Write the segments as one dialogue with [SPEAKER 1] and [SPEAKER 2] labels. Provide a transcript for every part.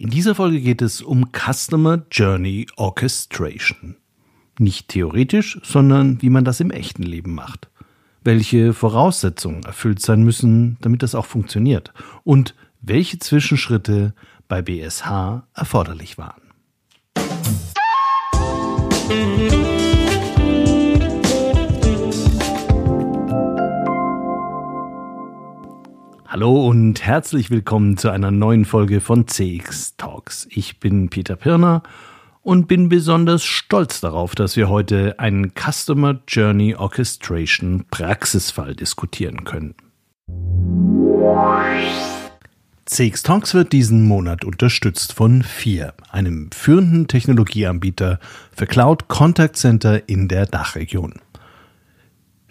[SPEAKER 1] In dieser Folge geht es um Customer Journey Orchestration. Nicht theoretisch, sondern wie man das im echten Leben macht. Welche Voraussetzungen erfüllt sein müssen, damit das auch funktioniert. Und welche Zwischenschritte bei BSH erforderlich waren. Hallo und herzlich willkommen zu einer neuen Folge von CX Talks. Ich bin Peter Pirner und bin besonders stolz darauf, dass wir heute einen Customer Journey Orchestration Praxisfall diskutieren können. CX Talks wird diesen Monat unterstützt von FIR, einem führenden Technologieanbieter für Cloud Contact Center in der Dachregion.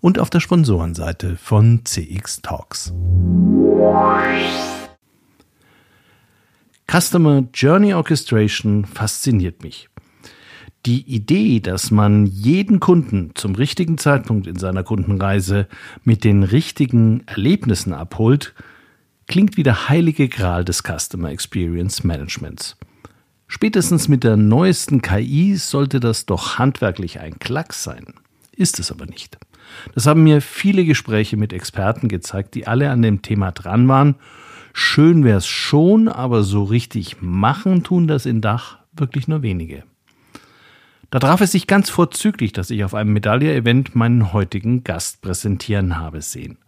[SPEAKER 1] und auf der Sponsorenseite von CX Talks. Customer Journey Orchestration fasziniert mich. Die Idee, dass man jeden Kunden zum richtigen Zeitpunkt in seiner Kundenreise mit den richtigen Erlebnissen abholt, klingt wie der heilige Gral des Customer Experience Managements. Spätestens mit der neuesten KI sollte das doch handwerklich ein Klacks sein. Ist es aber nicht. Das haben mir viele Gespräche mit Experten gezeigt, die alle an dem Thema dran waren. Schön wäre es schon, aber so richtig machen tun das in Dach wirklich nur wenige. Da traf es sich ganz vorzüglich, dass ich auf einem Medaille-Event meinen heutigen Gast präsentieren habe sehen.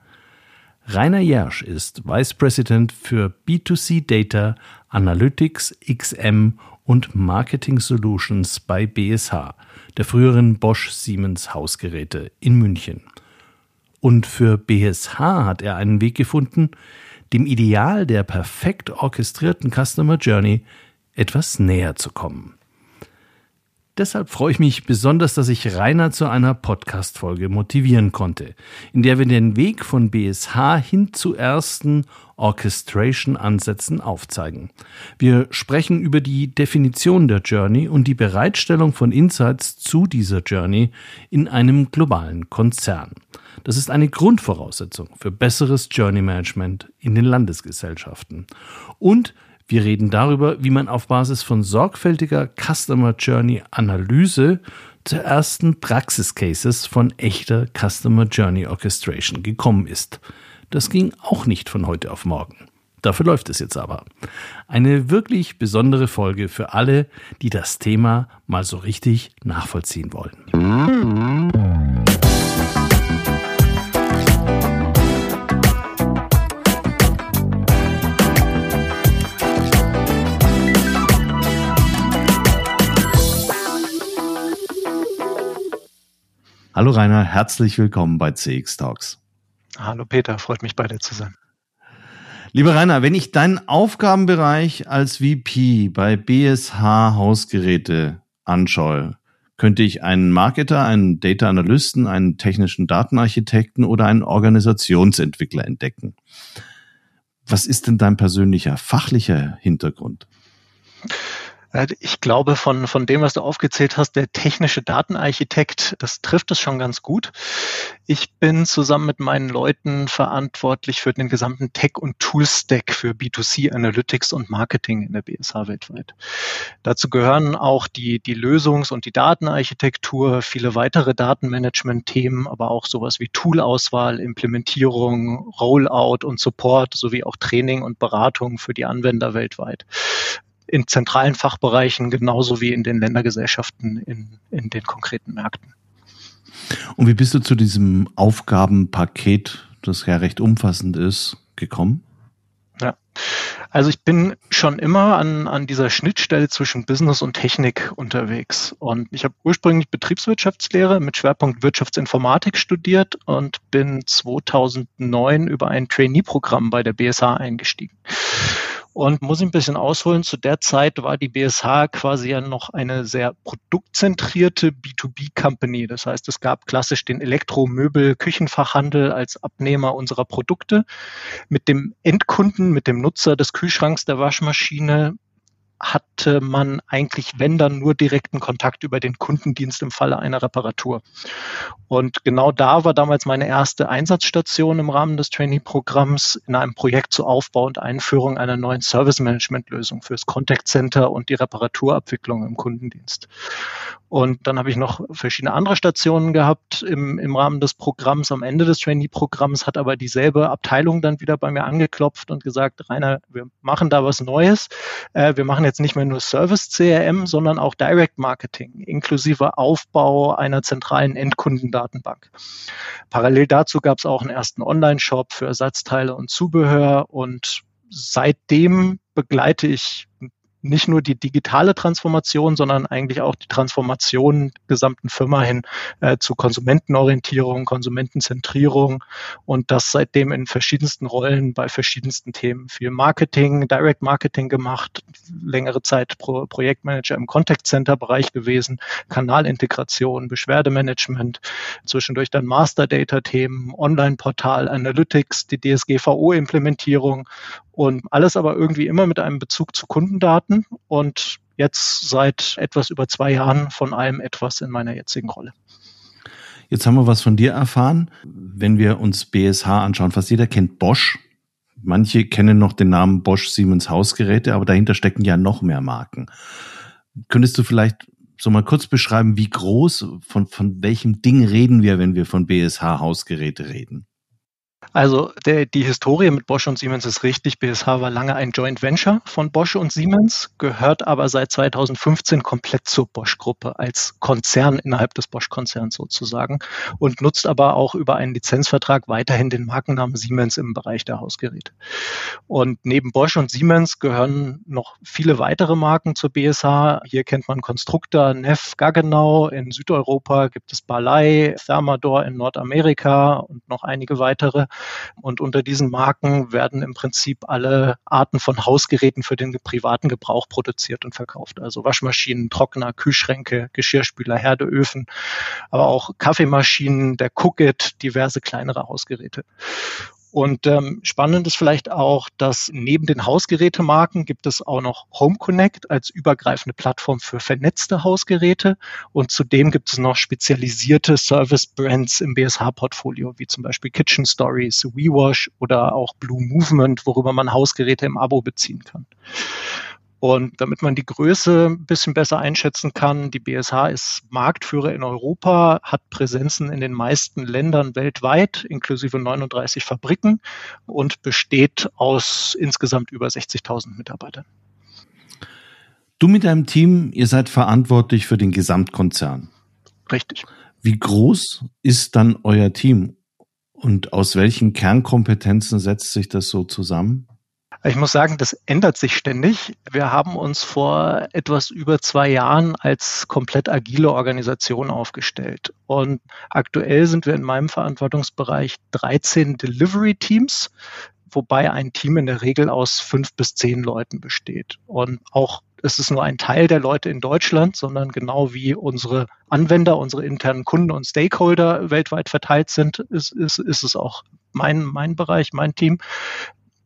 [SPEAKER 1] Rainer Jersch ist Vice President für B2C Data, Analytics, XM und Marketing Solutions bei BSH, der früheren Bosch Siemens Hausgeräte in München. Und für BSH hat er einen Weg gefunden, dem Ideal der perfekt orchestrierten Customer Journey etwas näher zu kommen. Deshalb freue ich mich besonders, dass ich Rainer zu einer Podcast-Folge motivieren konnte, in der wir den Weg von BSH hin zu ersten Orchestration-Ansätzen aufzeigen. Wir sprechen über die Definition der Journey und die Bereitstellung von Insights zu dieser Journey in einem globalen Konzern. Das ist eine Grundvoraussetzung für besseres Journey Management in den Landesgesellschaften. Und wir reden darüber, wie man auf Basis von sorgfältiger Customer Journey Analyse zu ersten Praxiscases von echter Customer Journey Orchestration gekommen ist. Das ging auch nicht von heute auf morgen. Dafür läuft es jetzt aber. Eine wirklich besondere Folge für alle, die das Thema mal so richtig nachvollziehen wollen. Hallo Rainer, herzlich willkommen bei CX Talks.
[SPEAKER 2] Hallo Peter, freut mich bei dir zu sein.
[SPEAKER 1] Lieber Rainer, wenn ich deinen Aufgabenbereich als VP bei BSH Hausgeräte anschaue, könnte ich einen Marketer, einen Data Analysten, einen technischen Datenarchitekten oder einen Organisationsentwickler entdecken. Was ist denn dein persönlicher fachlicher Hintergrund?
[SPEAKER 2] Äh, ich glaube, von, von dem, was du aufgezählt hast, der technische Datenarchitekt, das trifft es schon ganz gut. Ich bin zusammen mit meinen Leuten verantwortlich für den gesamten Tech- und Tool-Stack für B2C Analytics und Marketing in der BSH weltweit. Dazu gehören auch die, die Lösungs- und die Datenarchitektur, viele weitere Datenmanagement-Themen, aber auch sowas wie Toolauswahl, Implementierung, Rollout und Support sowie auch Training und Beratung für die Anwender weltweit in zentralen Fachbereichen genauso wie in den Ländergesellschaften in, in den konkreten Märkten.
[SPEAKER 1] Und wie bist du zu diesem Aufgabenpaket, das ja recht umfassend ist, gekommen?
[SPEAKER 2] Ja, also ich bin schon immer an, an dieser Schnittstelle zwischen Business und Technik unterwegs. Und ich habe ursprünglich Betriebswirtschaftslehre mit Schwerpunkt Wirtschaftsinformatik studiert und bin 2009 über ein Trainee-Programm bei der BSH eingestiegen. Und muss ich ein bisschen ausholen, zu der Zeit war die BSH quasi ja noch eine sehr produktzentrierte B2B-Company. Das heißt, es gab klassisch den Elektromöbel, Küchenfachhandel als Abnehmer unserer Produkte. Mit dem Endkunden, mit dem Nutzer des Kühlschranks, der Waschmaschine hatte man eigentlich, wenn dann, nur direkten Kontakt über den Kundendienst im Falle einer Reparatur. Und genau da war damals meine erste Einsatzstation im Rahmen des Trainee-Programms in einem Projekt zur Aufbau und Einführung einer neuen Service-Management-Lösung fürs Contact Center und die Reparaturabwicklung im Kundendienst. Und dann habe ich noch verschiedene andere Stationen gehabt im, im Rahmen des Programms. Am Ende des Trainee-Programms hat aber dieselbe Abteilung dann wieder bei mir angeklopft und gesagt, Rainer, wir machen da was Neues. Äh, wir machen jetzt nicht mehr nur Service CRM, sondern auch Direct Marketing, inklusive Aufbau einer zentralen Endkundendatenbank. Parallel dazu gab es auch einen ersten Online-Shop für Ersatzteile und Zubehör und seitdem begleite ich nicht nur die digitale Transformation, sondern eigentlich auch die Transformation der gesamten Firma hin äh, zu Konsumentenorientierung, Konsumentenzentrierung und das seitdem in verschiedensten Rollen bei verschiedensten Themen. Viel Marketing, Direct Marketing gemacht, längere Zeit Pro Projektmanager im Contact Center Bereich gewesen, Kanalintegration, Beschwerdemanagement, zwischendurch dann Master Data Themen, Online-Portal, Analytics, die DSGVO Implementierung und alles aber irgendwie immer mit einem Bezug zu Kundendaten und jetzt seit etwas über zwei Jahren von allem etwas in meiner jetzigen Rolle.
[SPEAKER 1] Jetzt haben wir was von dir erfahren. Wenn wir uns BSH anschauen, fast jeder kennt Bosch. Manche kennen noch den Namen Bosch Siemens Hausgeräte, aber dahinter stecken ja noch mehr Marken. Könntest du vielleicht so mal kurz beschreiben, wie groß, von, von welchem Ding reden wir, wenn wir von BSH Hausgeräte reden?
[SPEAKER 2] Also der, die Historie mit Bosch und Siemens ist richtig. BSH war lange ein Joint Venture von Bosch und Siemens, gehört aber seit 2015 komplett zur Bosch-Gruppe als Konzern innerhalb des Bosch-Konzerns sozusagen und nutzt aber auch über einen Lizenzvertrag weiterhin den Markennamen Siemens im Bereich der Hausgeräte. Und neben Bosch und Siemens gehören noch viele weitere Marken zur BSH. Hier kennt man Konstruktor, Neff, Gaggenau. In Südeuropa gibt es Balay, Thermador in Nordamerika und noch einige weitere. Und unter diesen Marken werden im Prinzip alle Arten von Hausgeräten für den privaten Gebrauch produziert und verkauft. Also Waschmaschinen, Trockner, Kühlschränke, Geschirrspüler, Herdeöfen, aber auch Kaffeemaschinen, der Cookit, diverse kleinere Hausgeräte. Und ähm, spannend ist vielleicht auch, dass neben den Hausgerätemarken gibt es auch noch Home Connect als übergreifende Plattform für vernetzte Hausgeräte. Und zudem gibt es noch spezialisierte Service-Brands im BSH-Portfolio, wie zum Beispiel Kitchen Stories, WeWash oder auch Blue Movement, worüber man Hausgeräte im Abo beziehen kann. Und damit man die Größe ein bisschen besser einschätzen kann, die BSH ist Marktführer in Europa, hat Präsenzen in den meisten Ländern weltweit, inklusive 39 Fabriken und besteht aus insgesamt über 60.000 Mitarbeitern.
[SPEAKER 1] Du mit deinem Team, ihr seid verantwortlich für den Gesamtkonzern.
[SPEAKER 2] Richtig.
[SPEAKER 1] Wie groß ist dann euer Team und aus welchen Kernkompetenzen setzt sich das so zusammen?
[SPEAKER 2] Ich muss sagen, das ändert sich ständig. Wir haben uns vor etwas über zwei Jahren als komplett agile Organisation aufgestellt. Und aktuell sind wir in meinem Verantwortungsbereich 13 Delivery Teams, wobei ein Team in der Regel aus fünf bis zehn Leuten besteht. Und auch es ist nur ein Teil der Leute in Deutschland, sondern genau wie unsere Anwender, unsere internen Kunden und Stakeholder weltweit verteilt sind, ist, ist, ist es auch mein, mein Bereich, mein Team.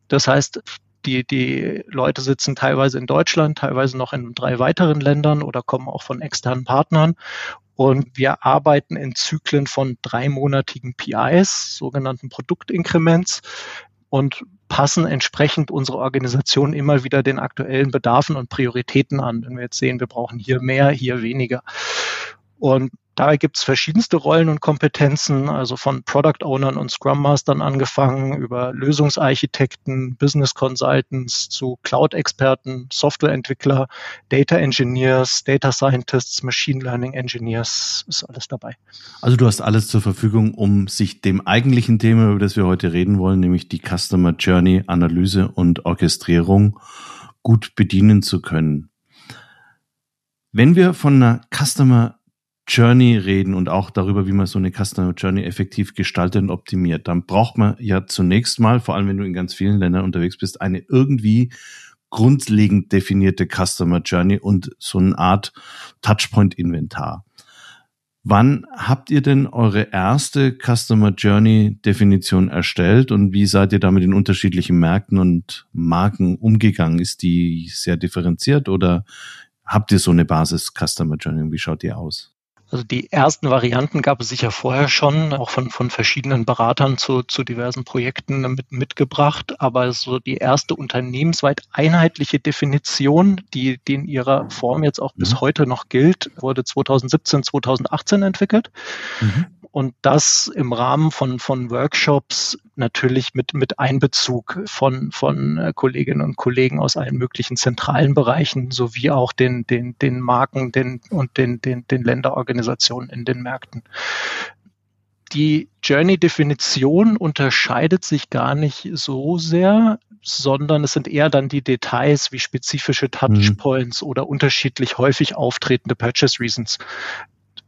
[SPEAKER 2] Das heißt, die, die Leute sitzen teilweise in Deutschland, teilweise noch in drei weiteren Ländern oder kommen auch von externen Partnern. Und wir arbeiten in Zyklen von dreimonatigen PIs, sogenannten Produktinkrements, und passen entsprechend unsere Organisation immer wieder den aktuellen Bedarfen und Prioritäten an. Wenn wir jetzt sehen, wir brauchen hier mehr, hier weniger. Und Dabei gibt es verschiedenste Rollen und Kompetenzen, also von Product Ownern und Scrum Mastern angefangen, über Lösungsarchitekten, Business Consultants zu Cloud-Experten, Softwareentwickler, Data Engineers, Data Scientists, Machine Learning Engineers, ist alles dabei.
[SPEAKER 1] Also du hast alles zur Verfügung, um sich dem eigentlichen Thema, über das wir heute reden wollen, nämlich die Customer Journey Analyse und Orchestrierung, gut bedienen zu können. Wenn wir von einer Customer Journey reden und auch darüber, wie man so eine Customer Journey effektiv gestaltet und optimiert, dann braucht man ja zunächst mal, vor allem wenn du in ganz vielen Ländern unterwegs bist, eine irgendwie grundlegend definierte Customer Journey und so eine Art Touchpoint-Inventar. Wann habt ihr denn eure erste Customer Journey Definition erstellt und wie seid ihr da mit den unterschiedlichen Märkten und Marken umgegangen? Ist die sehr differenziert oder habt ihr so eine Basis Customer Journey? Wie schaut die aus?
[SPEAKER 2] Also die ersten Varianten gab es sicher vorher schon, auch von, von verschiedenen Beratern zu, zu diversen Projekten mit, mitgebracht. Aber so die erste unternehmensweit einheitliche Definition, die, die in ihrer Form jetzt auch bis mhm. heute noch gilt, wurde 2017, 2018 entwickelt. Mhm und das im Rahmen von, von Workshops natürlich mit, mit Einbezug von, von äh, Kolleginnen und Kollegen aus allen möglichen zentralen Bereichen sowie auch den, den, den Marken den, und den, den, den Länderorganisationen in den Märkten. Die Journey-Definition unterscheidet sich gar nicht so sehr, sondern es sind eher dann die Details wie spezifische Touchpoints mhm. oder unterschiedlich häufig auftretende Purchase Reasons,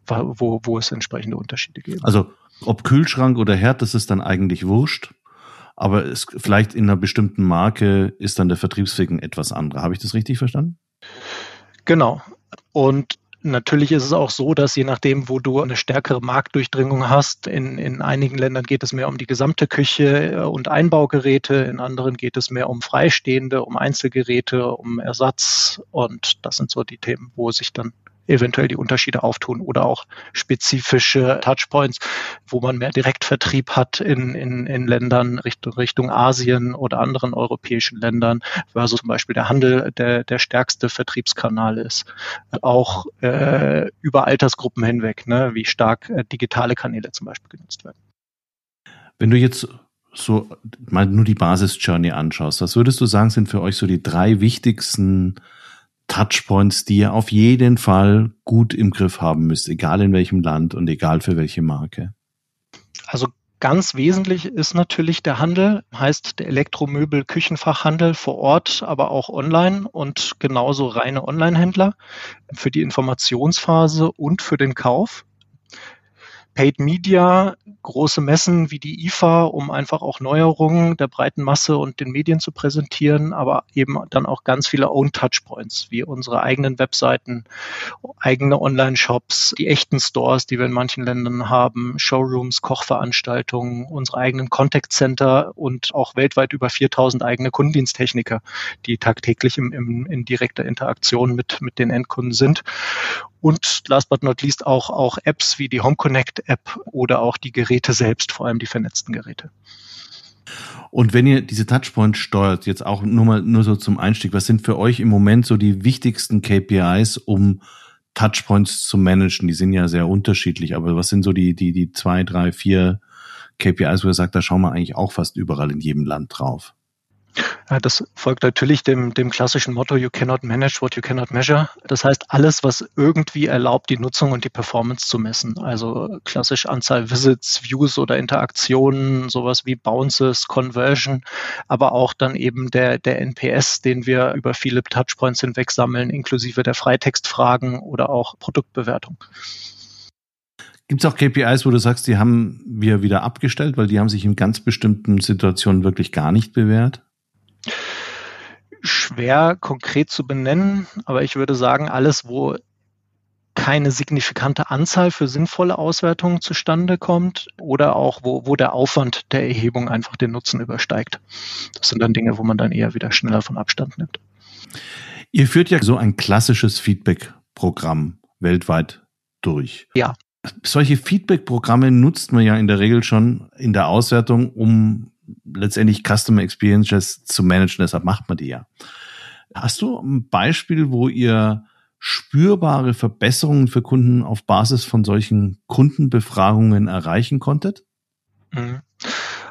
[SPEAKER 2] wo, wo es entsprechende Unterschiede gibt.
[SPEAKER 1] Also ob Kühlschrank oder Herd, das ist dann eigentlich wurscht. Aber es, vielleicht in einer bestimmten Marke ist dann der Vertriebsweg etwas anderer. Habe ich das richtig verstanden?
[SPEAKER 2] Genau. Und Natürlich ist es auch so, dass je nachdem, wo du eine stärkere Marktdurchdringung hast, in, in einigen Ländern geht es mehr um die gesamte Küche äh, und Einbaugeräte, in anderen geht es mehr um Freistehende, um Einzelgeräte, um Ersatz und das sind so die Themen, wo sich dann eventuell die Unterschiede auftun oder auch spezifische Touchpoints, wo man mehr Direktvertrieb hat in, in, in Ländern Richtung, Richtung Asien oder anderen europäischen Ländern, versus zum Beispiel der Handel der, der stärkste Vertriebskanal ist. Auch äh, über Altersgruppen hinweg, ne, wie stark äh, digitale Kanäle zum Beispiel genutzt werden.
[SPEAKER 1] Wenn du jetzt so mal nur die Basis-Journey anschaust, was würdest du sagen, sind für euch so die drei wichtigsten Touchpoints, die ihr auf jeden Fall gut im Griff haben müsst, egal in welchem Land und egal für welche Marke?
[SPEAKER 2] Also ganz wesentlich ist natürlich der Handel, heißt der Elektromöbel Küchenfachhandel vor Ort, aber auch online und genauso reine Online-Händler für die Informationsphase und für den Kauf. Paid Media, große Messen wie die IFA, um einfach auch Neuerungen der breiten Masse und den Medien zu präsentieren, aber eben dann auch ganz viele Own Touchpoints, wie unsere eigenen Webseiten, eigene Online-Shops, die echten Stores, die wir in manchen Ländern haben, Showrooms, Kochveranstaltungen, unsere eigenen Contact Center und auch weltweit über 4000 eigene Kundendiensttechniker, die tagtäglich im, im, in direkter Interaktion mit, mit den Endkunden sind. Und last but not least auch, auch Apps wie die Home Connect App oder auch die Geräte selbst, vor allem die vernetzten Geräte.
[SPEAKER 1] Und wenn ihr diese Touchpoints steuert, jetzt auch nur mal nur so zum Einstieg, was sind für euch im Moment so die wichtigsten KPIs, um Touchpoints zu managen? Die sind ja sehr unterschiedlich, aber was sind so die, die, die zwei, drei, vier KPIs, wo ihr sagt, da schauen wir eigentlich auch fast überall in jedem Land drauf?
[SPEAKER 2] Ja, das folgt natürlich dem, dem klassischen Motto, you cannot manage what you cannot measure. Das heißt, alles, was irgendwie erlaubt, die Nutzung und die Performance zu messen. Also klassisch Anzahl Visits, Views oder Interaktionen, sowas wie Bounces, Conversion, aber auch dann eben der, der NPS, den wir über viele Touchpoints hinweg sammeln, inklusive der Freitextfragen oder auch Produktbewertung.
[SPEAKER 1] Gibt es auch KPIs, wo du sagst, die haben wir wieder abgestellt, weil die haben sich in ganz bestimmten Situationen wirklich gar nicht bewährt?
[SPEAKER 2] Schwer konkret zu benennen, aber ich würde sagen, alles, wo keine signifikante Anzahl für sinnvolle Auswertungen zustande kommt oder auch wo, wo der Aufwand der Erhebung einfach den Nutzen übersteigt. Das sind dann Dinge, wo man dann eher wieder schneller von Abstand nimmt.
[SPEAKER 1] Ihr führt ja so ein klassisches Feedback-Programm weltweit durch.
[SPEAKER 2] Ja.
[SPEAKER 1] Solche Feedback-Programme nutzt man ja in der Regel schon in der Auswertung, um letztendlich Customer Experiences zu managen, deshalb macht man die ja. Hast du ein Beispiel, wo ihr spürbare Verbesserungen für Kunden auf Basis von solchen Kundenbefragungen erreichen konntet?
[SPEAKER 2] Mhm.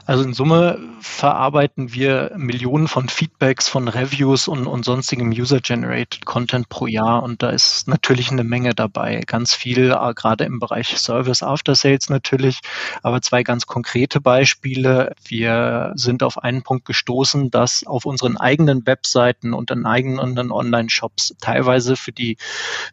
[SPEAKER 2] Also in Summe verarbeiten wir Millionen von Feedbacks, von Reviews und, und sonstigem User-Generated Content pro Jahr. Und da ist natürlich eine Menge dabei. Ganz viel, äh, gerade im Bereich Service After Sales natürlich. Aber zwei ganz konkrete Beispiele. Wir sind auf einen Punkt gestoßen, dass auf unseren eigenen Webseiten und in eigenen Online-Shops teilweise für die,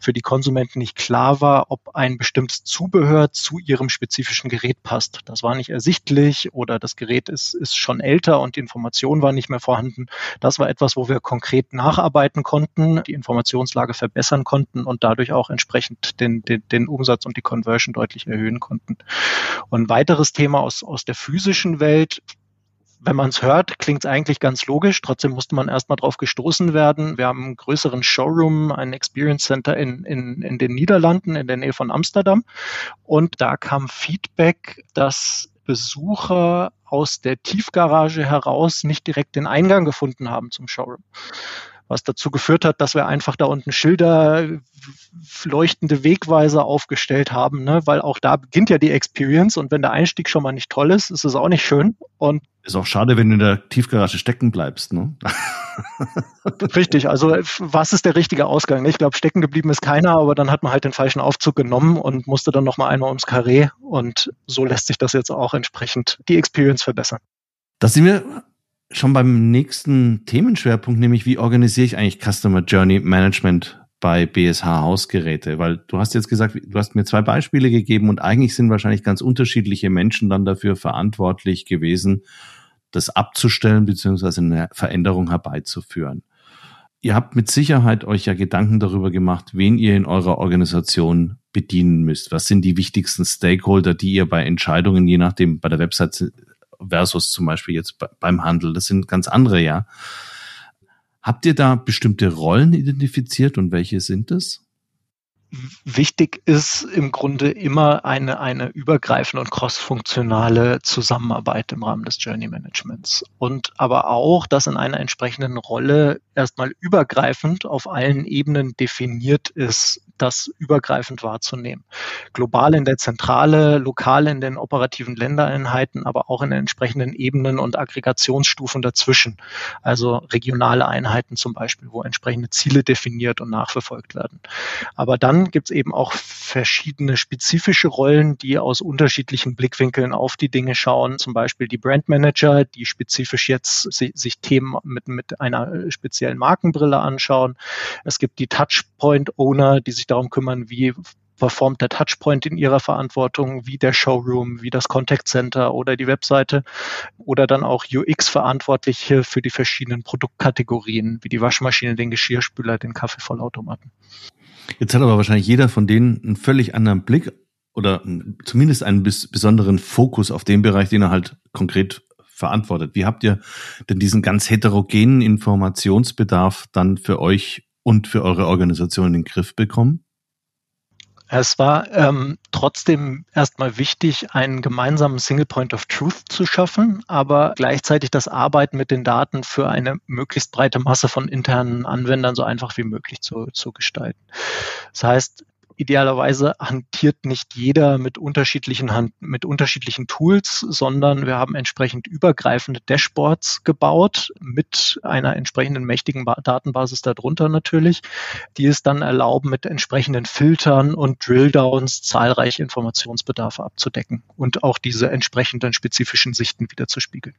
[SPEAKER 2] für die Konsumenten nicht klar war, ob ein bestimmtes Zubehör zu ihrem spezifischen Gerät passt. Das war nicht ersichtlich oder das Gerät ist, ist schon älter und die Information war nicht mehr vorhanden. Das war etwas, wo wir konkret nacharbeiten konnten, die Informationslage verbessern konnten und dadurch auch entsprechend den, den, den Umsatz und die Conversion deutlich erhöhen konnten. Und ein weiteres Thema aus, aus der physischen Welt, wenn man es hört, klingt es eigentlich ganz logisch. Trotzdem musste man erstmal drauf gestoßen werden. Wir haben einen größeren Showroom, ein Experience Center in, in, in den Niederlanden, in der Nähe von Amsterdam. Und da kam Feedback, dass Besucher aus der Tiefgarage heraus nicht direkt den Eingang gefunden haben zum Showroom was dazu geführt hat, dass wir einfach da unten Schilder, leuchtende Wegweiser aufgestellt haben, ne? weil auch da beginnt ja die Experience und wenn der Einstieg schon mal nicht toll ist, ist es auch nicht schön. Und
[SPEAKER 1] ist auch schade, wenn du in der Tiefgarage stecken bleibst, ne?
[SPEAKER 2] Richtig, also was ist der richtige Ausgang? Ich glaube, stecken geblieben ist keiner, aber dann hat man halt den falschen Aufzug genommen und musste dann nochmal einmal ums Karree und so lässt sich das jetzt auch entsprechend die Experience verbessern.
[SPEAKER 1] Das sind wir schon beim nächsten Themenschwerpunkt, nämlich wie organisiere ich eigentlich Customer Journey Management bei BSH Hausgeräte? Weil du hast jetzt gesagt, du hast mir zwei Beispiele gegeben und eigentlich sind wahrscheinlich ganz unterschiedliche Menschen dann dafür verantwortlich gewesen, das abzustellen beziehungsweise eine Veränderung herbeizuführen. Ihr habt mit Sicherheit euch ja Gedanken darüber gemacht, wen ihr in eurer Organisation bedienen müsst. Was sind die wichtigsten Stakeholder, die ihr bei Entscheidungen, je nachdem bei der Website versus zum Beispiel jetzt beim Handel. Das sind ganz andere, ja. Habt ihr da bestimmte Rollen identifiziert und welche sind es?
[SPEAKER 2] Wichtig ist im Grunde immer eine, eine übergreifende und crossfunktionale Zusammenarbeit im Rahmen des Journey Managements. Und aber auch, dass in einer entsprechenden Rolle erstmal übergreifend auf allen Ebenen definiert ist, das übergreifend wahrzunehmen. Global in der Zentrale, lokal in den operativen Ländereinheiten, aber auch in den entsprechenden Ebenen und Aggregationsstufen dazwischen. Also regionale Einheiten zum Beispiel, wo entsprechende Ziele definiert und nachverfolgt werden. Aber dann gibt es eben auch verschiedene spezifische Rollen, die aus unterschiedlichen Blickwinkeln auf die Dinge schauen. Zum Beispiel die Brandmanager, die spezifisch jetzt sich Themen mit, mit einer speziellen Markenbrille anschauen. Es gibt die Touchpoint-Owner, die sich darum kümmern, wie performt der Touchpoint in ihrer Verantwortung, wie der Showroom, wie das Contact Center oder die Webseite oder dann auch UX-Verantwortliche für die verschiedenen Produktkategorien, wie die Waschmaschine, den Geschirrspüler, den Kaffeevollautomaten.
[SPEAKER 1] Jetzt hat aber wahrscheinlich jeder von denen einen völlig anderen Blick oder zumindest einen besonderen Fokus auf den Bereich, den er halt konkret verantwortet. Wie habt ihr denn diesen ganz heterogenen Informationsbedarf dann für euch und für eure Organisation in den Griff bekommen?
[SPEAKER 2] Es war ähm, trotzdem erstmal wichtig, einen gemeinsamen Single Point of Truth zu schaffen, aber gleichzeitig das Arbeiten mit den Daten für eine möglichst breite Masse von internen Anwendern so einfach wie möglich zu, zu gestalten. Das heißt, idealerweise hantiert nicht jeder mit unterschiedlichen, Hand, mit unterschiedlichen Tools, sondern wir haben entsprechend übergreifende Dashboards gebaut mit einer entsprechenden mächtigen Datenbasis darunter natürlich, die es dann erlauben, mit entsprechenden Filtern und Drilldowns zahlreiche Informationsbedarfe abzudecken und auch diese entsprechenden spezifischen Sichten wieder zu spiegeln.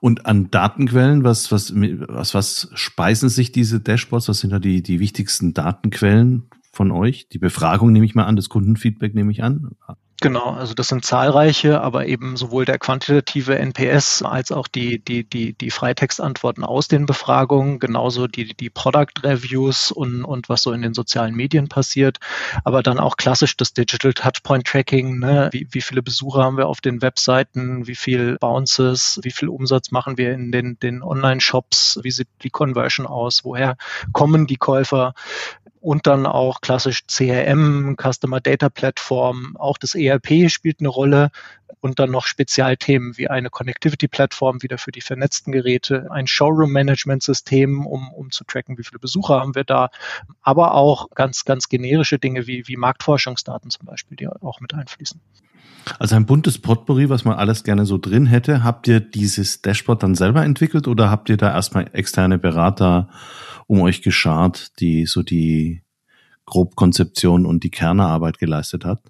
[SPEAKER 1] Und an Datenquellen, was, was, was, was speisen sich diese Dashboards? Was sind da die, die wichtigsten Datenquellen von euch? Die Befragung nehme ich mal an, das Kundenfeedback nehme ich an.
[SPEAKER 2] Genau, also das sind zahlreiche, aber eben sowohl der quantitative NPS als auch die, die, die, die Freitextantworten aus den Befragungen, genauso die, die Product Reviews und, und was so in den sozialen Medien passiert, aber dann auch klassisch das Digital Touchpoint Tracking, ne? wie, wie viele Besucher haben wir auf den Webseiten, wie viel Bounces, wie viel Umsatz machen wir in den, den Online-Shops, wie sieht die Conversion aus, woher kommen die Käufer, und dann auch klassisch CRM, Customer Data Platform, auch das ERP spielt eine Rolle. Und dann noch Spezialthemen wie eine Connectivity Plattform wieder für die vernetzten Geräte, ein Showroom Management System, um, um zu tracken, wie viele Besucher haben wir da, aber auch ganz, ganz generische Dinge wie, wie Marktforschungsdaten zum Beispiel, die auch mit einfließen.
[SPEAKER 1] Also ein buntes Potpourri, was man alles gerne so drin hätte. Habt ihr dieses Dashboard dann selber entwickelt oder habt ihr da erstmal externe Berater um euch geschart, die so die Grobkonzeption und die Kernerarbeit geleistet hat?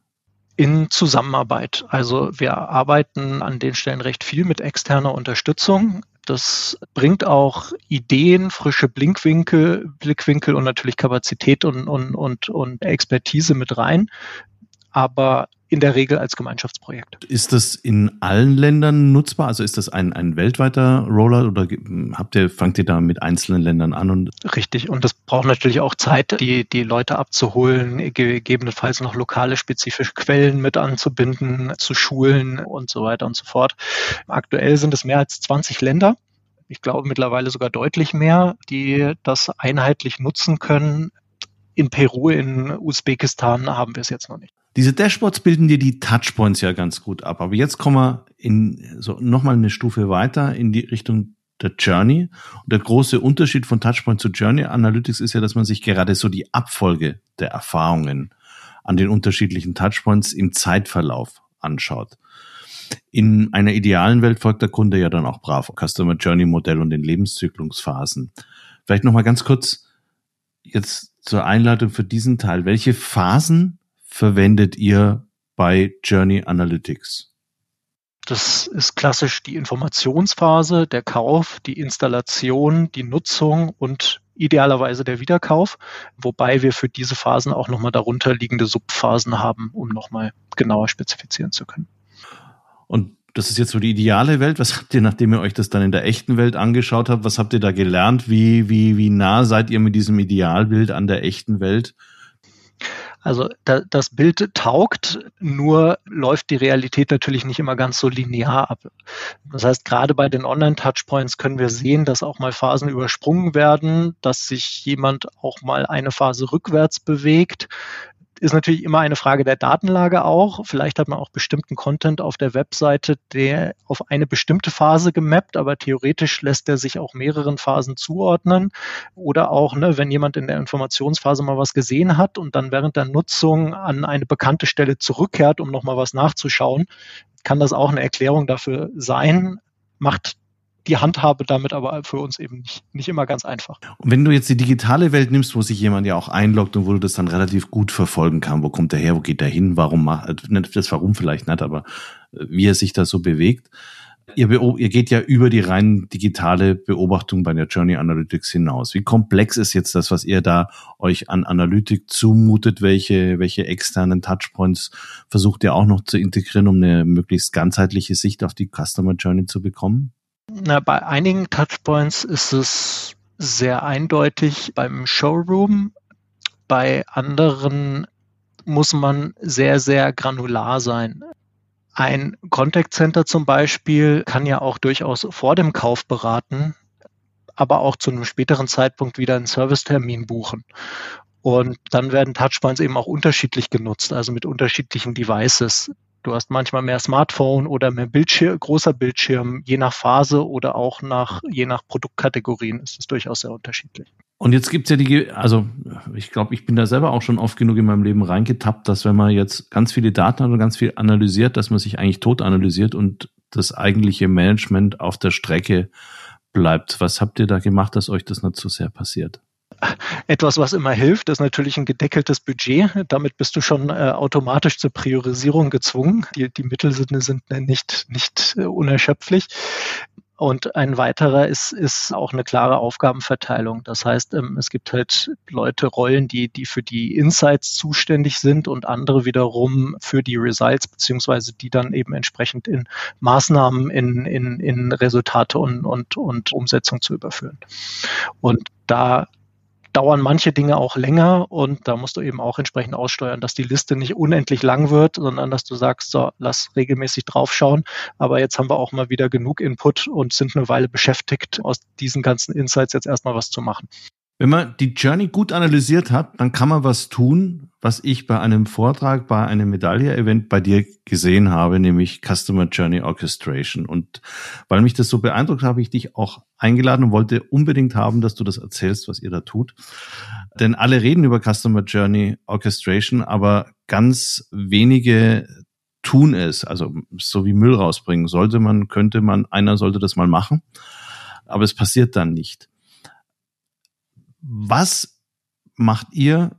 [SPEAKER 2] in Zusammenarbeit. Also wir arbeiten an den Stellen recht viel mit externer Unterstützung. Das bringt auch Ideen, frische Blickwinkel, Blickwinkel und natürlich Kapazität und, und, und, und Expertise mit rein. Aber in der Regel als Gemeinschaftsprojekt.
[SPEAKER 1] Ist das in allen Ländern nutzbar? Also ist das ein, ein weltweiter Rollout oder habt ihr, fangt ihr da mit einzelnen Ländern an? Und
[SPEAKER 2] Richtig. Und das braucht natürlich auch Zeit, die, die Leute abzuholen, gegebenenfalls noch lokale spezifische Quellen mit anzubinden, zu schulen und so weiter und so fort. Aktuell sind es mehr als 20 Länder ich glaube mittlerweile sogar deutlich mehr, die das einheitlich nutzen können. In Peru, in Usbekistan haben wir es jetzt noch nicht.
[SPEAKER 1] Diese Dashboards bilden dir die Touchpoints ja ganz gut ab. Aber jetzt kommen wir in so nochmal eine Stufe weiter in die Richtung der Journey. Und der große Unterschied von Touchpoint zu Journey Analytics ist ja, dass man sich gerade so die Abfolge der Erfahrungen an den unterschiedlichen Touchpoints im Zeitverlauf anschaut. In einer idealen Welt folgt der Kunde ja dann auch brav Customer Journey Modell und den Lebenszyklusphasen. Vielleicht nochmal ganz kurz jetzt zur Einleitung für diesen Teil. Welche Phasen verwendet ihr bei Journey Analytics?
[SPEAKER 2] Das ist klassisch die Informationsphase, der Kauf, die Installation, die Nutzung und idealerweise der Wiederkauf, wobei wir für diese Phasen auch nochmal darunter liegende Subphasen haben, um nochmal genauer spezifizieren zu können.
[SPEAKER 1] Und das ist jetzt so die ideale Welt. Was habt ihr, nachdem ihr euch das dann in der echten Welt angeschaut habt, was habt ihr da gelernt? Wie, wie, wie nah seid ihr mit diesem Idealbild an der echten Welt?
[SPEAKER 2] Also da, das Bild taugt, nur läuft die Realität natürlich nicht immer ganz so linear ab. Das heißt, gerade bei den Online-Touchpoints können wir sehen, dass auch mal Phasen übersprungen werden, dass sich jemand auch mal eine Phase rückwärts bewegt ist natürlich immer eine Frage der Datenlage auch. Vielleicht hat man auch bestimmten Content auf der Webseite, der auf eine bestimmte Phase gemappt, aber theoretisch lässt er sich auch mehreren Phasen zuordnen. Oder auch, ne, wenn jemand in der Informationsphase mal was gesehen hat und dann während der Nutzung an eine bekannte Stelle zurückkehrt, um nochmal was nachzuschauen, kann das auch eine Erklärung dafür sein. Macht die Handhabe damit aber für uns eben nicht, nicht immer ganz einfach.
[SPEAKER 1] Und wenn du jetzt die digitale Welt nimmst, wo sich jemand ja auch einloggt und wo du das dann relativ gut verfolgen kann, wo kommt der her, wo geht der hin, warum macht, äh, das warum vielleicht nicht, aber äh, wie er sich da so bewegt. Ihr, ihr geht ja über die rein digitale Beobachtung bei der Journey Analytics hinaus. Wie komplex ist jetzt das, was ihr da euch an Analytik zumutet? Welche, welche externen Touchpoints versucht ihr auch noch zu integrieren, um eine möglichst ganzheitliche Sicht auf die Customer Journey zu bekommen?
[SPEAKER 2] Na, bei einigen Touchpoints ist es sehr eindeutig beim Showroom. Bei anderen muss man sehr, sehr granular sein. Ein Contact Center zum Beispiel kann ja auch durchaus vor dem Kauf beraten, aber auch zu einem späteren Zeitpunkt wieder einen Servicetermin buchen. Und dann werden Touchpoints eben auch unterschiedlich genutzt, also mit unterschiedlichen Devices. Du hast manchmal mehr Smartphone oder mehr Bildschirm, großer Bildschirm, je nach Phase oder auch nach, je nach Produktkategorien ist es durchaus sehr unterschiedlich.
[SPEAKER 1] Und jetzt gibt's ja die, also ich glaube, ich bin da selber auch schon oft genug in meinem Leben reingetappt, dass wenn man jetzt ganz viele Daten hat und ganz viel analysiert, dass man sich eigentlich tot analysiert und das eigentliche Management auf der Strecke bleibt. Was habt ihr da gemacht, dass euch das nicht so sehr passiert?
[SPEAKER 2] Etwas, was immer hilft, ist natürlich ein gedeckeltes Budget. Damit bist du schon äh, automatisch zur Priorisierung gezwungen. Die, die Mittel sind, sind nicht, nicht äh, unerschöpflich. Und ein weiterer ist, ist auch eine klare Aufgabenverteilung. Das heißt, ähm, es gibt halt Leute, Rollen, die, die für die Insights zuständig sind und andere wiederum für die Results, beziehungsweise die dann eben entsprechend in Maßnahmen, in, in, in Resultate und, und, und Umsetzung zu überführen. Und da dauern manche Dinge auch länger und da musst du eben auch entsprechend aussteuern, dass die Liste nicht unendlich lang wird, sondern dass du sagst, so, lass regelmäßig draufschauen. Aber jetzt haben wir auch mal wieder genug Input und sind eine Weile beschäftigt, aus diesen ganzen Insights jetzt erstmal was zu machen.
[SPEAKER 1] Wenn man die Journey gut analysiert hat, dann kann man was tun, was ich bei einem Vortrag, bei einem Medaille-Event bei dir gesehen habe, nämlich Customer Journey Orchestration. Und weil mich das so beeindruckt, habe ich dich auch eingeladen und wollte unbedingt haben, dass du das erzählst, was ihr da tut. Denn alle reden über Customer Journey Orchestration, aber ganz wenige tun es. Also so wie Müll rausbringen. Sollte man, könnte man, einer sollte das mal machen. Aber es passiert dann nicht. Was macht ihr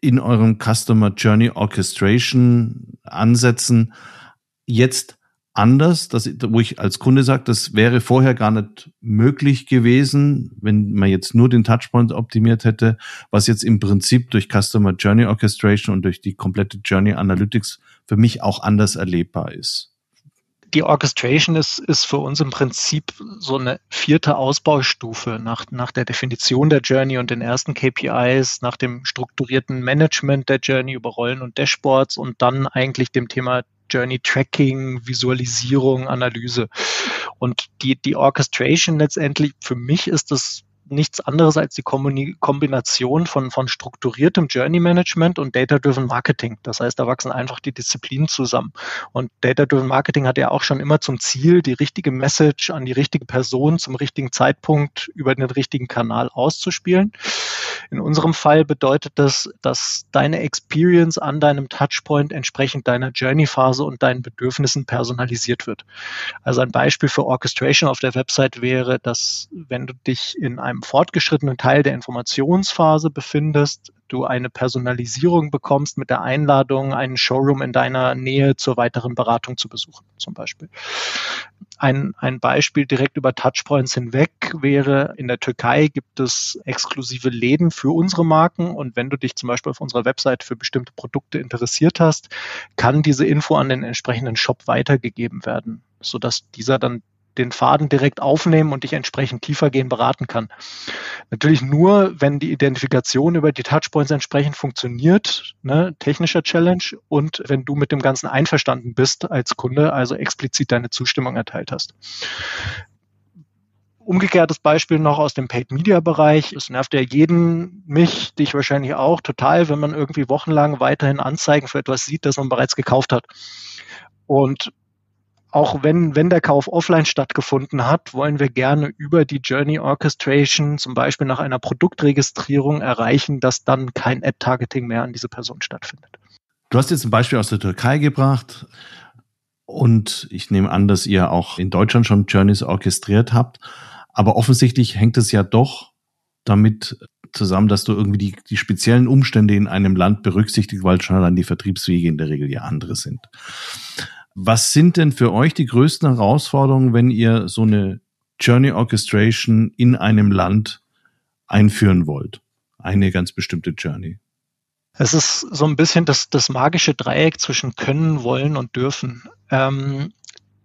[SPEAKER 1] in eurem Customer Journey Orchestration Ansätzen jetzt anders, dass, wo ich als Kunde sage, das wäre vorher gar nicht möglich gewesen, wenn man jetzt nur den Touchpoint optimiert hätte, was jetzt im Prinzip durch Customer Journey Orchestration und durch die komplette Journey Analytics für mich auch anders erlebbar ist
[SPEAKER 2] die Orchestration ist, ist für uns im Prinzip so eine vierte Ausbaustufe nach, nach der Definition der Journey und den ersten KPIs, nach dem strukturierten Management der Journey über Rollen und Dashboards und dann eigentlich dem Thema Journey Tracking, Visualisierung, Analyse. Und die, die Orchestration letztendlich, für mich ist das nichts anderes als die Kombination von, von strukturiertem Journey Management und Data-Driven Marketing. Das heißt, da wachsen einfach die Disziplinen zusammen. Und Data-Driven Marketing hat ja auch schon immer zum Ziel, die richtige Message an die richtige Person zum richtigen Zeitpunkt über den richtigen Kanal auszuspielen. In unserem Fall bedeutet das, dass deine Experience an deinem Touchpoint entsprechend deiner Journey-Phase und deinen Bedürfnissen personalisiert wird. Also ein Beispiel für Orchestration auf der Website wäre, dass wenn du dich in einem fortgeschrittenen Teil der Informationsphase befindest, du eine Personalisierung bekommst mit der Einladung, einen Showroom in deiner Nähe zur weiteren Beratung zu besuchen, zum Beispiel. Ein, ein Beispiel direkt über Touchpoints hinweg wäre, in der Türkei gibt es exklusive Läden für unsere Marken und wenn du dich zum Beispiel auf unserer Website für bestimmte Produkte interessiert hast, kann diese Info an den entsprechenden Shop weitergegeben werden, sodass dieser dann den Faden direkt aufnehmen und dich entsprechend tiefer gehen beraten kann. Natürlich nur, wenn die Identifikation über die Touchpoints entsprechend funktioniert, ne, technischer Challenge, und wenn du mit dem Ganzen einverstanden bist als Kunde, also explizit deine Zustimmung erteilt hast. Umgekehrtes Beispiel noch aus dem Paid Media Bereich. Es nervt ja jeden, mich, dich wahrscheinlich auch, total, wenn man irgendwie wochenlang weiterhin Anzeigen für etwas sieht, das man bereits gekauft hat. Und auch wenn, wenn der Kauf offline stattgefunden hat, wollen wir gerne über die Journey Orchestration zum Beispiel nach einer Produktregistrierung erreichen, dass dann kein Ad-Targeting mehr an diese Person stattfindet.
[SPEAKER 1] Du hast jetzt ein Beispiel aus der Türkei gebracht und ich nehme an, dass ihr auch in Deutschland schon Journeys orchestriert habt. Aber offensichtlich hängt es ja doch damit zusammen, dass du irgendwie die, die speziellen Umstände in einem Land berücksichtigt, weil schon allein die Vertriebswege in der Regel ja andere sind. Was sind denn für euch die größten Herausforderungen, wenn ihr so eine Journey Orchestration in einem Land einführen wollt? Eine ganz bestimmte Journey.
[SPEAKER 2] Es ist so ein bisschen das, das magische Dreieck zwischen können, wollen und dürfen. Ähm,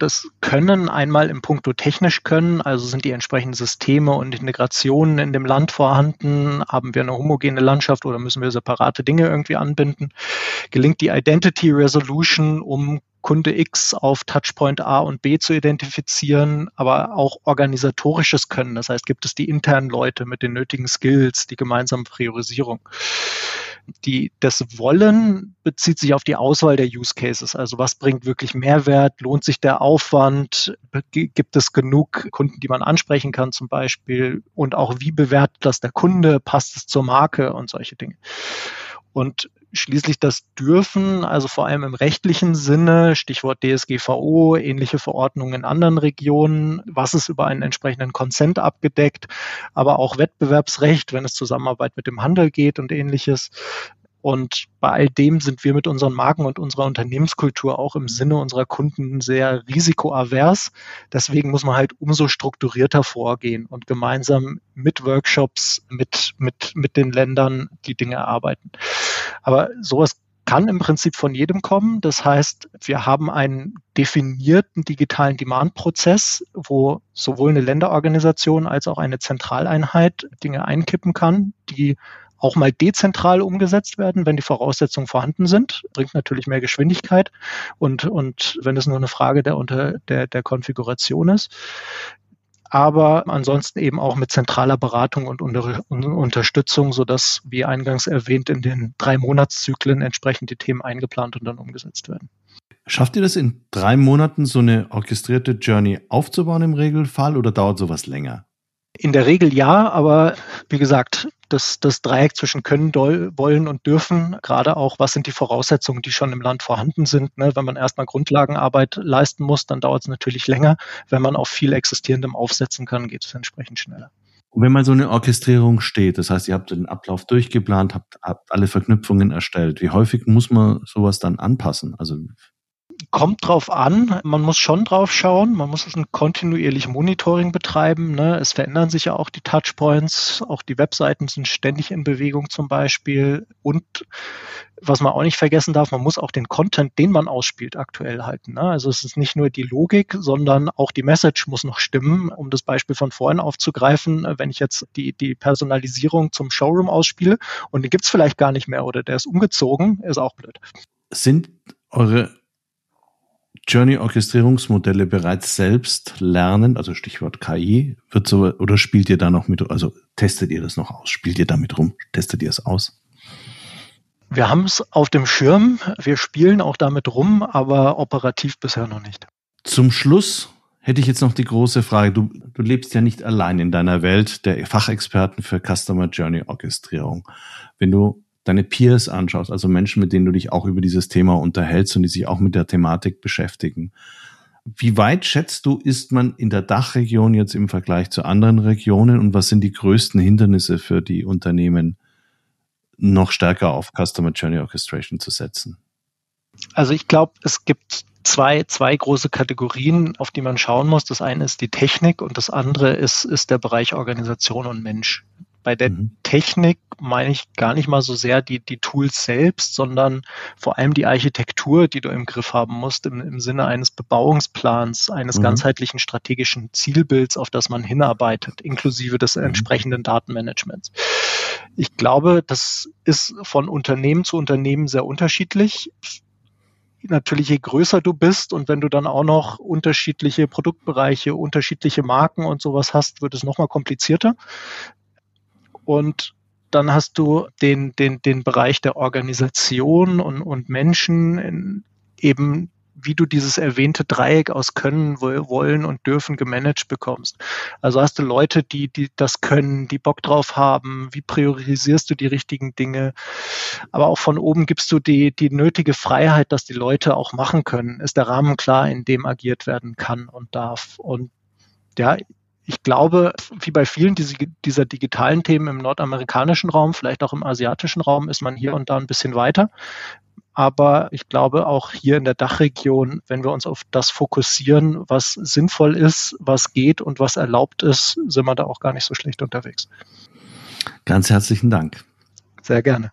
[SPEAKER 2] das Können einmal im Punkto technisch können, also sind die entsprechenden Systeme und Integrationen in dem Land vorhanden, haben wir eine homogene Landschaft oder müssen wir separate Dinge irgendwie anbinden, gelingt die Identity Resolution, um Kunde X auf Touchpoint A und B zu identifizieren, aber auch organisatorisches Können. Das heißt, gibt es die internen Leute mit den nötigen Skills, die gemeinsame Priorisierung. Die, das Wollen bezieht sich auf die Auswahl der Use Cases. Also was bringt wirklich Mehrwert? Lohnt sich der Aufwand? Gibt es genug Kunden, die man ansprechen kann zum Beispiel? Und auch wie bewertet das der Kunde? Passt es zur Marke und solche Dinge? Und schließlich das Dürfen, also vor allem im rechtlichen Sinne, Stichwort DSGVO, ähnliche Verordnungen in anderen Regionen, was ist über einen entsprechenden Consent abgedeckt, aber auch Wettbewerbsrecht, wenn es Zusammenarbeit mit dem Handel geht und ähnliches. Und bei all dem sind wir mit unseren Marken und unserer Unternehmenskultur auch im Sinne unserer Kunden sehr risikoavers. Deswegen muss man halt umso strukturierter vorgehen und gemeinsam mit Workshops, mit, mit, mit den Ländern die Dinge erarbeiten. Aber sowas kann im Prinzip von jedem kommen. Das heißt, wir haben einen definierten digitalen Demand-Prozess, wo sowohl eine Länderorganisation als auch eine Zentraleinheit Dinge einkippen kann, die auch mal dezentral umgesetzt werden, wenn die Voraussetzungen vorhanden sind. Bringt natürlich mehr Geschwindigkeit und, und wenn es nur eine Frage der, unter, der, der Konfiguration ist aber ansonsten eben auch mit zentraler Beratung und unter, Unterstützung, sodass, wie eingangs erwähnt, in den drei Monatszyklen entsprechend die Themen eingeplant und dann umgesetzt werden.
[SPEAKER 1] Schafft ihr das in drei Monaten, so eine orchestrierte Journey aufzubauen im Regelfall oder dauert sowas länger?
[SPEAKER 2] In der Regel ja, aber wie gesagt, das, das Dreieck zwischen können, doll, wollen und dürfen, gerade auch, was sind die Voraussetzungen, die schon im Land vorhanden sind. Ne? Wenn man erstmal Grundlagenarbeit leisten muss, dann dauert es natürlich länger. Wenn man auf viel Existierendem aufsetzen kann, geht es entsprechend schneller.
[SPEAKER 1] Und wenn mal so eine Orchestrierung steht, das heißt, ihr habt den Ablauf durchgeplant, habt, habt alle Verknüpfungen erstellt, wie häufig muss man sowas dann anpassen? Also
[SPEAKER 2] Kommt drauf an. Man muss schon drauf schauen. Man muss ein kontinuierlich Monitoring betreiben. Ne? Es verändern sich ja auch die Touchpoints. Auch die Webseiten sind ständig in Bewegung zum Beispiel. Und was man auch nicht vergessen darf, man muss auch den Content, den man ausspielt, aktuell halten. Ne? Also es ist nicht nur die Logik, sondern auch die Message muss noch stimmen. Um das Beispiel von vorhin aufzugreifen, wenn ich jetzt die, die Personalisierung zum Showroom ausspiele und den gibt's vielleicht gar nicht mehr oder der ist umgezogen, ist auch blöd.
[SPEAKER 1] Sind eure Journey-Orchestrierungsmodelle bereits selbst lernen, also Stichwort KI, wird so, oder spielt ihr da noch mit, also testet ihr das noch aus? Spielt ihr damit rum? Testet ihr es aus?
[SPEAKER 2] Wir haben es auf dem Schirm, wir spielen auch damit rum, aber operativ bisher noch nicht.
[SPEAKER 1] Zum Schluss hätte ich jetzt noch die große Frage. Du, du lebst ja nicht allein in deiner Welt der Fachexperten für Customer Journey Orchestrierung. Wenn du deine Peers anschaust, also Menschen, mit denen du dich auch über dieses Thema unterhältst und die sich auch mit der Thematik beschäftigen. Wie weit schätzt du, ist man in der Dachregion jetzt im Vergleich zu anderen Regionen und was sind die größten Hindernisse für die Unternehmen, noch stärker auf Customer Journey Orchestration zu setzen?
[SPEAKER 2] Also ich glaube, es gibt zwei, zwei große Kategorien, auf die man schauen muss. Das eine ist die Technik und das andere ist, ist der Bereich Organisation und Mensch. Bei der mhm. Technik meine ich gar nicht mal so sehr die, die Tools selbst, sondern vor allem die Architektur, die du im Griff haben musst, im, im Sinne eines Bebauungsplans, eines mhm. ganzheitlichen strategischen Zielbilds, auf das man hinarbeitet, inklusive des mhm. entsprechenden Datenmanagements. Ich glaube, das ist von Unternehmen zu Unternehmen sehr unterschiedlich natürlich je größer du bist und wenn du dann auch noch unterschiedliche Produktbereiche, unterschiedliche Marken und sowas hast, wird es nochmal komplizierter und dann hast du den, den, den Bereich der Organisation und, und Menschen in, eben wie du dieses erwähnte Dreieck aus können, wollen und dürfen gemanagt bekommst. Also hast du Leute, die, die das können, die Bock drauf haben, wie priorisierst du die richtigen Dinge, aber auch von oben gibst du die, die nötige Freiheit, dass die Leute auch machen können. Ist der Rahmen klar, in dem agiert werden kann und darf. Und ja, ich glaube, wie bei vielen dieser digitalen Themen im nordamerikanischen Raum, vielleicht auch im asiatischen Raum, ist man hier und da ein bisschen weiter. Aber ich glaube auch hier in der Dachregion, wenn wir uns auf das fokussieren, was sinnvoll ist, was geht und was erlaubt ist, sind wir da auch gar nicht so schlecht unterwegs.
[SPEAKER 1] Ganz herzlichen Dank.
[SPEAKER 2] Sehr gerne.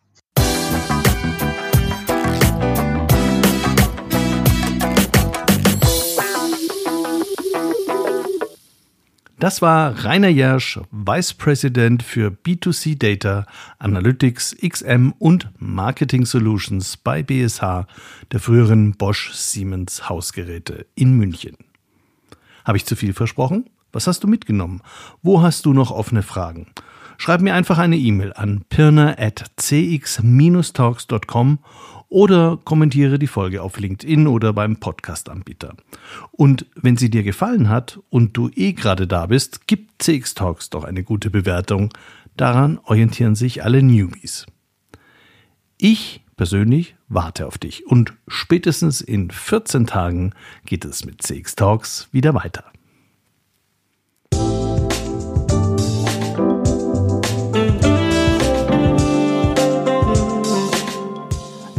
[SPEAKER 1] Das war Rainer Jersch, Vice President für B2C Data, Analytics, XM und Marketing Solutions bei BSH, der früheren Bosch Siemens Hausgeräte in München. Habe ich zu viel versprochen? Was hast du mitgenommen? Wo hast du noch offene Fragen? Schreib mir einfach eine E-Mail an pirner at cx-talks.com oder kommentiere die Folge auf LinkedIn oder beim Podcast-Anbieter. Und wenn sie dir gefallen hat und du eh gerade da bist, gib CX Talks doch eine gute Bewertung. Daran orientieren sich alle Newbies. Ich persönlich warte auf dich und spätestens in 14 Tagen geht es mit CX Talks wieder weiter.